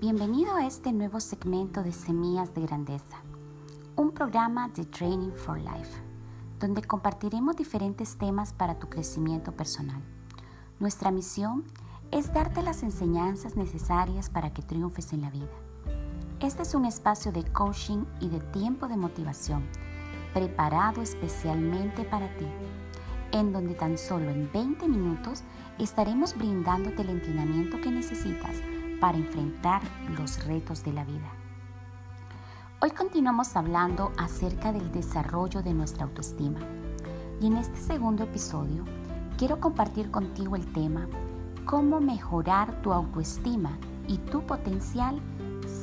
Bienvenido a este nuevo segmento de Semillas de Grandeza, un programa de Training for Life, donde compartiremos diferentes temas para tu crecimiento personal. Nuestra misión es darte las enseñanzas necesarias para que triunfes en la vida. Este es un espacio de coaching y de tiempo de motivación, preparado especialmente para ti, en donde tan solo en 20 minutos estaremos brindándote el entrenamiento que necesitas para enfrentar los retos de la vida. Hoy continuamos hablando acerca del desarrollo de nuestra autoestima y en este segundo episodio quiero compartir contigo el tema cómo mejorar tu autoestima y tu potencial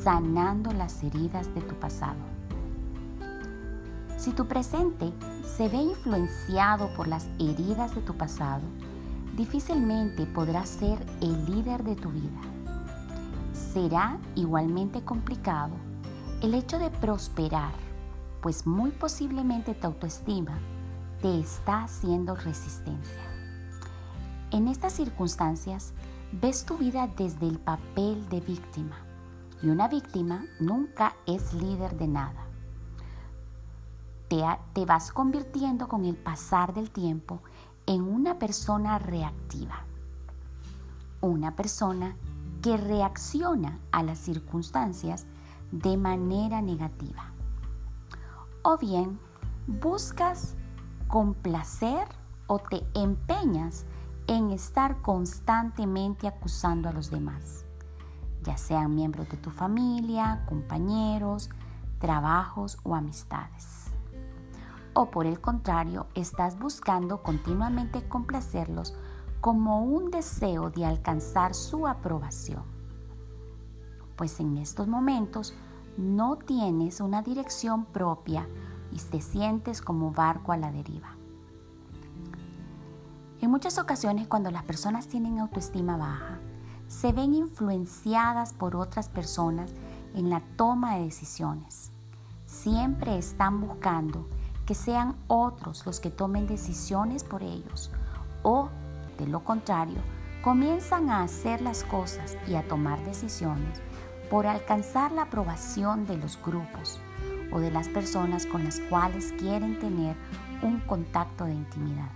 sanando las heridas de tu pasado. Si tu presente se ve influenciado por las heridas de tu pasado, difícilmente podrás ser el líder de tu vida será igualmente complicado el hecho de prosperar, pues muy posiblemente tu autoestima te está haciendo resistencia. En estas circunstancias, ves tu vida desde el papel de víctima y una víctima nunca es líder de nada. Te, te, vas convirtiendo con el pasar del tiempo en una persona reactiva, una persona que reacciona a las circunstancias de manera negativa. O bien buscas complacer o te empeñas en estar constantemente acusando a los demás, ya sean miembros de tu familia, compañeros, trabajos o amistades. O por el contrario, estás buscando continuamente complacerlos como un deseo de alcanzar su aprobación. Pues en estos momentos no tienes una dirección propia y te sientes como barco a la deriva. En muchas ocasiones cuando las personas tienen autoestima baja, se ven influenciadas por otras personas en la toma de decisiones. Siempre están buscando que sean otros los que tomen decisiones por ellos o de lo contrario, comienzan a hacer las cosas y a tomar decisiones por alcanzar la aprobación de los grupos o de las personas con las cuales quieren tener un contacto de intimidad.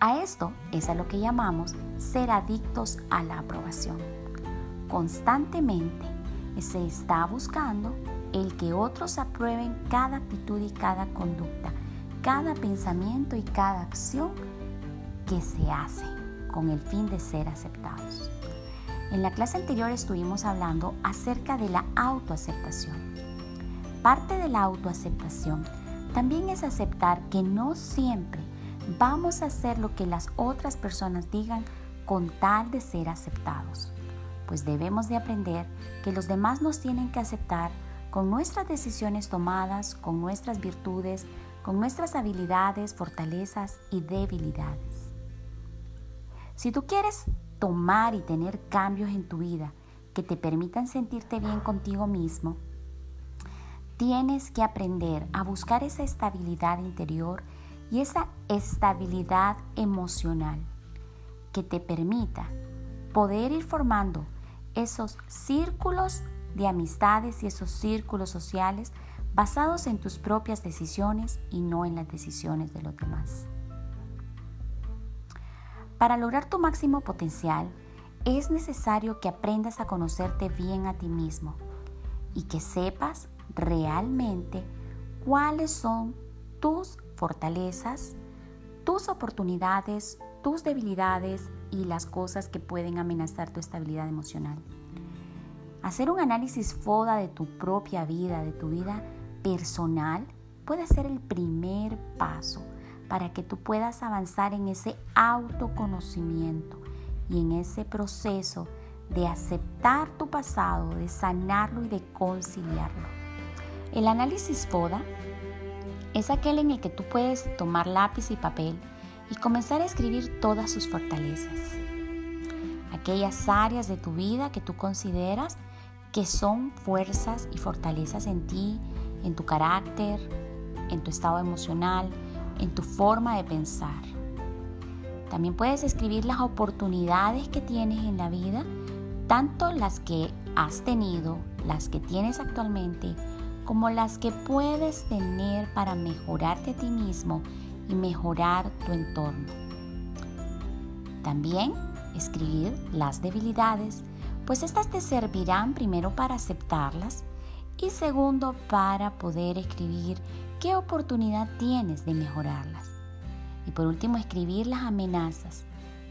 A esto es a lo que llamamos ser adictos a la aprobación. Constantemente se está buscando el que otros aprueben cada actitud y cada conducta, cada pensamiento y cada acción que se hace con el fin de ser aceptados. En la clase anterior estuvimos hablando acerca de la autoaceptación. Parte de la autoaceptación también es aceptar que no siempre vamos a hacer lo que las otras personas digan con tal de ser aceptados, pues debemos de aprender que los demás nos tienen que aceptar con nuestras decisiones tomadas, con nuestras virtudes, con nuestras habilidades, fortalezas y debilidades. Si tú quieres tomar y tener cambios en tu vida que te permitan sentirte bien contigo mismo, tienes que aprender a buscar esa estabilidad interior y esa estabilidad emocional que te permita poder ir formando esos círculos de amistades y esos círculos sociales basados en tus propias decisiones y no en las decisiones de los demás. Para lograr tu máximo potencial, es necesario que aprendas a conocerte bien a ti mismo y que sepas realmente cuáles son tus fortalezas, tus oportunidades, tus debilidades y las cosas que pueden amenazar tu estabilidad emocional. Hacer un análisis FODA de tu propia vida, de tu vida personal, puede ser el primer paso para que tú puedas avanzar en ese autoconocimiento y en ese proceso de aceptar tu pasado, de sanarlo y de conciliarlo. El análisis FODA es aquel en el que tú puedes tomar lápiz y papel y comenzar a escribir todas sus fortalezas. Aquellas áreas de tu vida que tú consideras que son fuerzas y fortalezas en ti, en tu carácter, en tu estado emocional, en tu forma de pensar. También puedes escribir las oportunidades que tienes en la vida, tanto las que has tenido, las que tienes actualmente, como las que puedes tener para mejorarte a ti mismo y mejorar tu entorno. También escribir las debilidades, pues estas te servirán primero para aceptarlas y segundo para poder escribir qué oportunidad tienes de mejorarlas. Y por último, escribir las amenazas,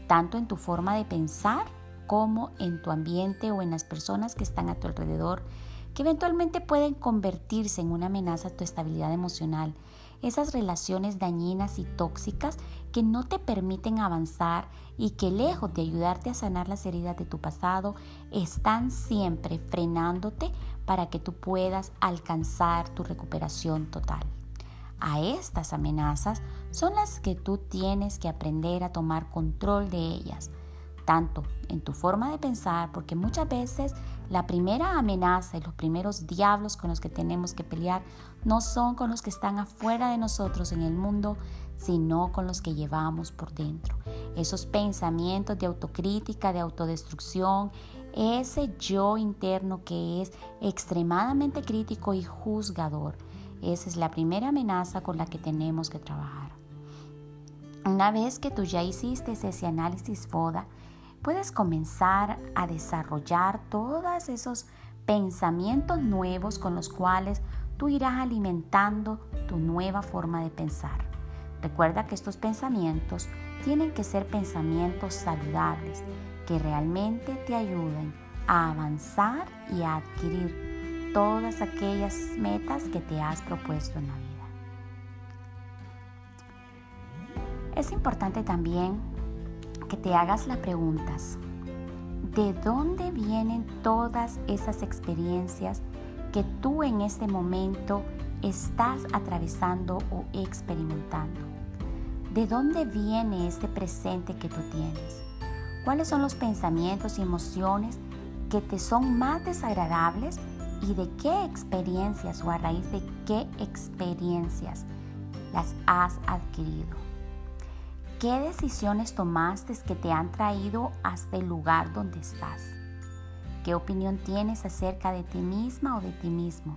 tanto en tu forma de pensar como en tu ambiente o en las personas que están a tu alrededor, que eventualmente pueden convertirse en una amenaza a tu estabilidad emocional. Esas relaciones dañinas y tóxicas que no te permiten avanzar y que lejos de ayudarte a sanar las heridas de tu pasado, están siempre frenándote para que tú puedas alcanzar tu recuperación total. A estas amenazas son las que tú tienes que aprender a tomar control de ellas tanto en tu forma de pensar, porque muchas veces la primera amenaza y los primeros diablos con los que tenemos que pelear no son con los que están afuera de nosotros en el mundo, sino con los que llevamos por dentro. Esos pensamientos de autocrítica, de autodestrucción, ese yo interno que es extremadamente crítico y juzgador. Esa es la primera amenaza con la que tenemos que trabajar. Una vez que tú ya hiciste ese análisis FODA, puedes comenzar a desarrollar todos esos pensamientos nuevos con los cuales tú irás alimentando tu nueva forma de pensar. Recuerda que estos pensamientos tienen que ser pensamientos saludables que realmente te ayuden a avanzar y a adquirir todas aquellas metas que te has propuesto en la vida. Es importante también que te hagas las preguntas. ¿De dónde vienen todas esas experiencias que tú en este momento estás atravesando o experimentando? ¿De dónde viene este presente que tú tienes? ¿Cuáles son los pensamientos y emociones que te son más desagradables y de qué experiencias o a raíz de qué experiencias las has adquirido? ¿Qué decisiones tomaste que te han traído hasta el lugar donde estás? ¿Qué opinión tienes acerca de ti misma o de ti mismo?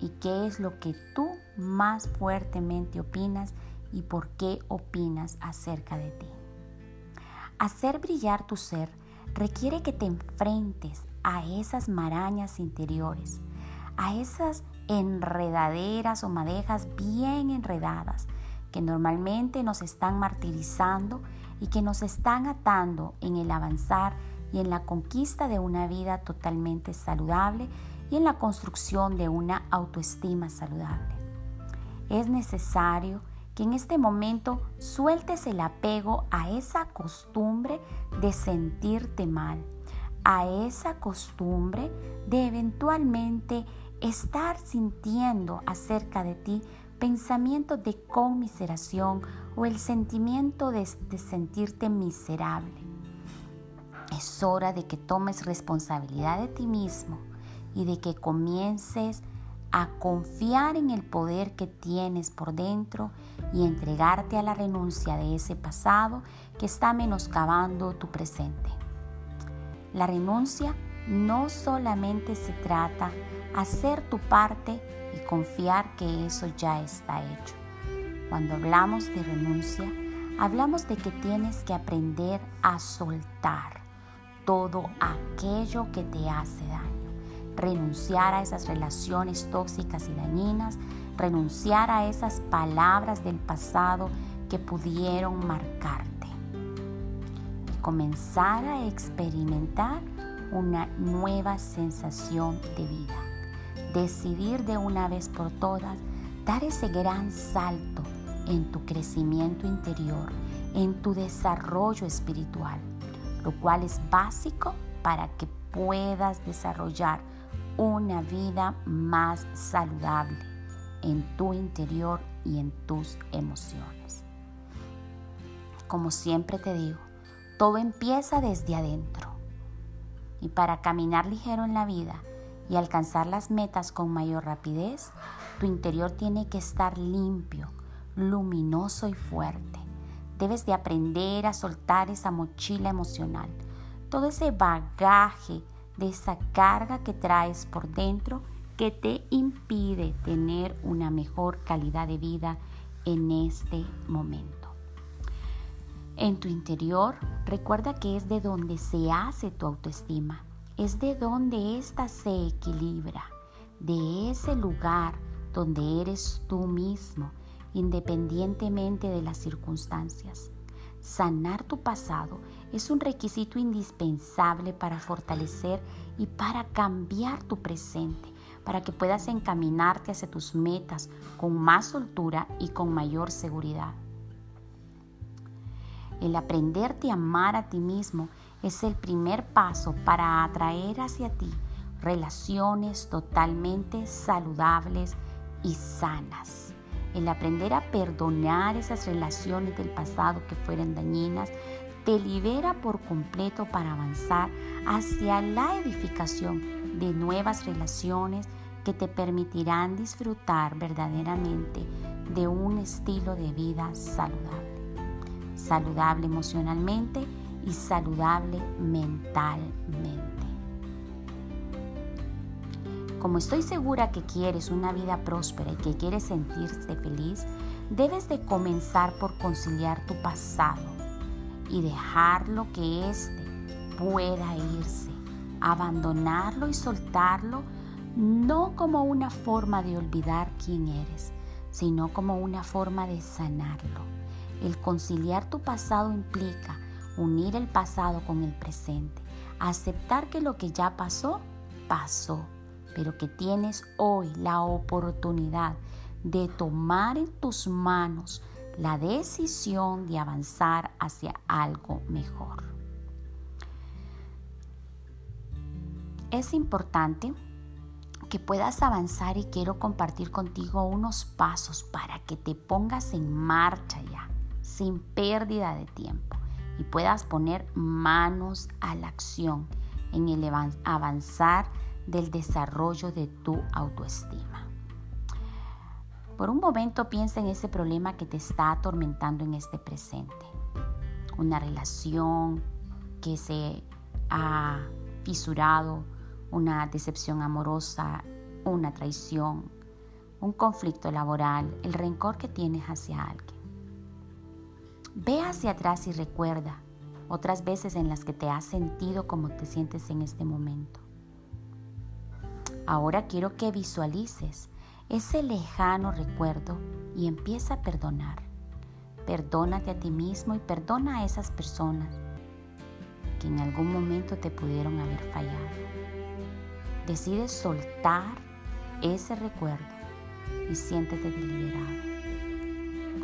¿Y qué es lo que tú más fuertemente opinas y por qué opinas acerca de ti? Hacer brillar tu ser requiere que te enfrentes a esas marañas interiores, a esas enredaderas o madejas bien enredadas que normalmente nos están martirizando y que nos están atando en el avanzar y en la conquista de una vida totalmente saludable y en la construcción de una autoestima saludable. Es necesario que en este momento sueltes el apego a esa costumbre de sentirte mal, a esa costumbre de eventualmente estar sintiendo acerca de ti pensamiento de conmiseración o el sentimiento de, sentirte miserable. Es hora de que tomes responsabilidad de ti mismo y de que comiences a confiar en el poder que tienes por dentro y entregarte a la renuncia de ese pasado que está menoscabando tu presente. La renuncia no solamente se trata hacer tu parte y confiar que eso ya está hecho. Cuando hablamos de renuncia, hablamos de que tienes que aprender a soltar todo aquello que te hace daño. Renunciar a esas relaciones tóxicas y dañinas, renunciar a esas palabras del pasado que pudieron marcarte. Comenzar a experimentar una nueva sensación de vida decidir de una vez por todas dar ese gran salto en tu crecimiento interior, en tu desarrollo espiritual, lo cual es básico para que puedas desarrollar una vida más saludable en tu interior y en tus emociones. Como siempre te digo, todo empieza desde adentro. Y para caminar ligero en la vida, y alcanzar las metas con mayor rapidez, tu interior tiene que estar limpio, luminoso y fuerte. Debes de aprender a soltar esa mochila emocional, todo ese bagaje de esa carga que traes por dentro que te impide tener una mejor calidad de vida en este momento. En tu interior, recuerda que es de donde se hace tu autoestima, es de donde ésta se equilibra, de ese lugar donde eres tú mismo, independientemente de las circunstancias. Sanar tu pasado es un requisito indispensable para fortalecer y para cambiar tu presente, para que puedas encaminarte hacia tus metas con más soltura y con mayor seguridad. El aprenderte a amar a ti mismo es el primer paso para atraer hacia ti relaciones totalmente saludables y sanas. El aprender a perdonar esas relaciones del pasado que fueran dañinas te libera por completo para avanzar hacia la edificación de nuevas relaciones que te permitirán disfrutar verdaderamente de un estilo de vida saludable. Saludable emocionalmente y saludable mentalmente. Como estoy segura que quieres una vida próspera y que quieres sentirte feliz, debes de comenzar por conciliar tu pasado y dejarlo que éste pueda irse, abandonarlo y soltarlo no como una forma de olvidar quién eres, sino como una forma de sanarlo. El conciliar tu pasado implica unir el pasado con el presente, aceptar que lo que ya pasó, pasó, pero que tienes hoy la oportunidad de tomar en tus manos la decisión de avanzar hacia algo mejor. Es importante que puedas avanzar y quiero compartir contigo unos pasos para que te pongas en marcha ya, sin pérdida de tiempo, y puedas poner manos a la acción en el avanzar del desarrollo de tu autoestima. Por un momento piensa en ese problema que te está atormentando en este presente. Una relación que se ha fisurado, una decepción amorosa, una traición, un conflicto laboral, el rencor que tienes hacia alguien. Ve hacia atrás y recuerda otras veces en las que te has sentido como te sientes en este momento. Ahora quiero que visualices ese lejano recuerdo y empieza a perdonar. Perdónate a ti mismo y perdona a esas personas que en algún momento te pudieron haber fallado. Decide soltar ese recuerdo y siéntete deliberado.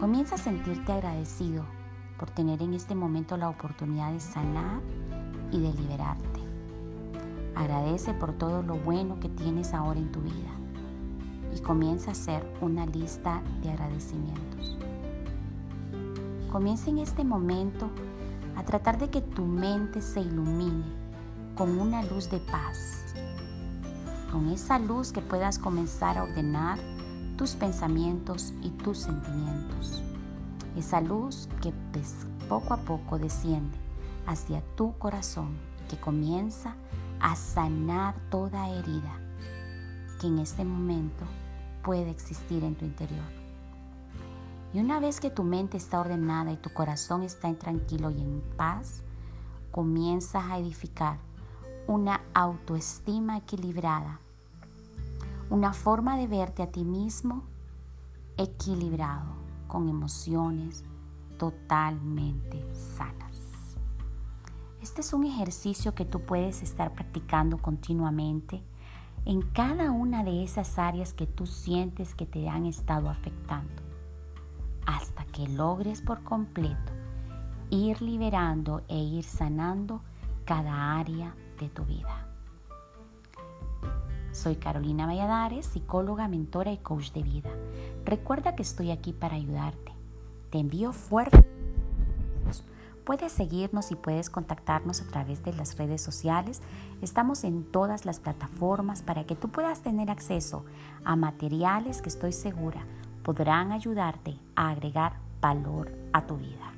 Comienza a sentirte agradecido por tener en este momento la oportunidad de sanar y de liberarte. Agradece por todo lo bueno que tienes ahora en tu vida y comienza a hacer una lista de agradecimientos. Comienza en este momento a tratar de que tu mente se ilumine con una luz de paz. Con esa luz que puedas comenzar a ordenar tus pensamientos y tus sentimientos. Esa luz que poco a poco desciende hacia tu corazón, que comienza a sanar toda herida que en este momento puede existir en tu interior. Y una vez que tu mente está ordenada y tu corazón está en tranquilo y en paz, comienzas a edificar una autoestima equilibrada, una forma de verte a ti mismo equilibrado, con emociones totalmente sanas. Este es un ejercicio que tú puedes estar practicando continuamente en cada una de esas áreas que tú sientes que te han estado afectando, hasta que logres por completo ir liberando e ir sanando cada área de tu vida. Soy Carolina Valladares, psicóloga, mentora y coach de vida. Recuerda que estoy aquí para ayudarte. Te envío fuerte Puedes seguirnos y puedes contactarnos a través de las redes sociales. Estamos en todas las plataformas para que tú puedas tener acceso a materiales que estoy segura podrán ayudarte a agregar valor a tu vida.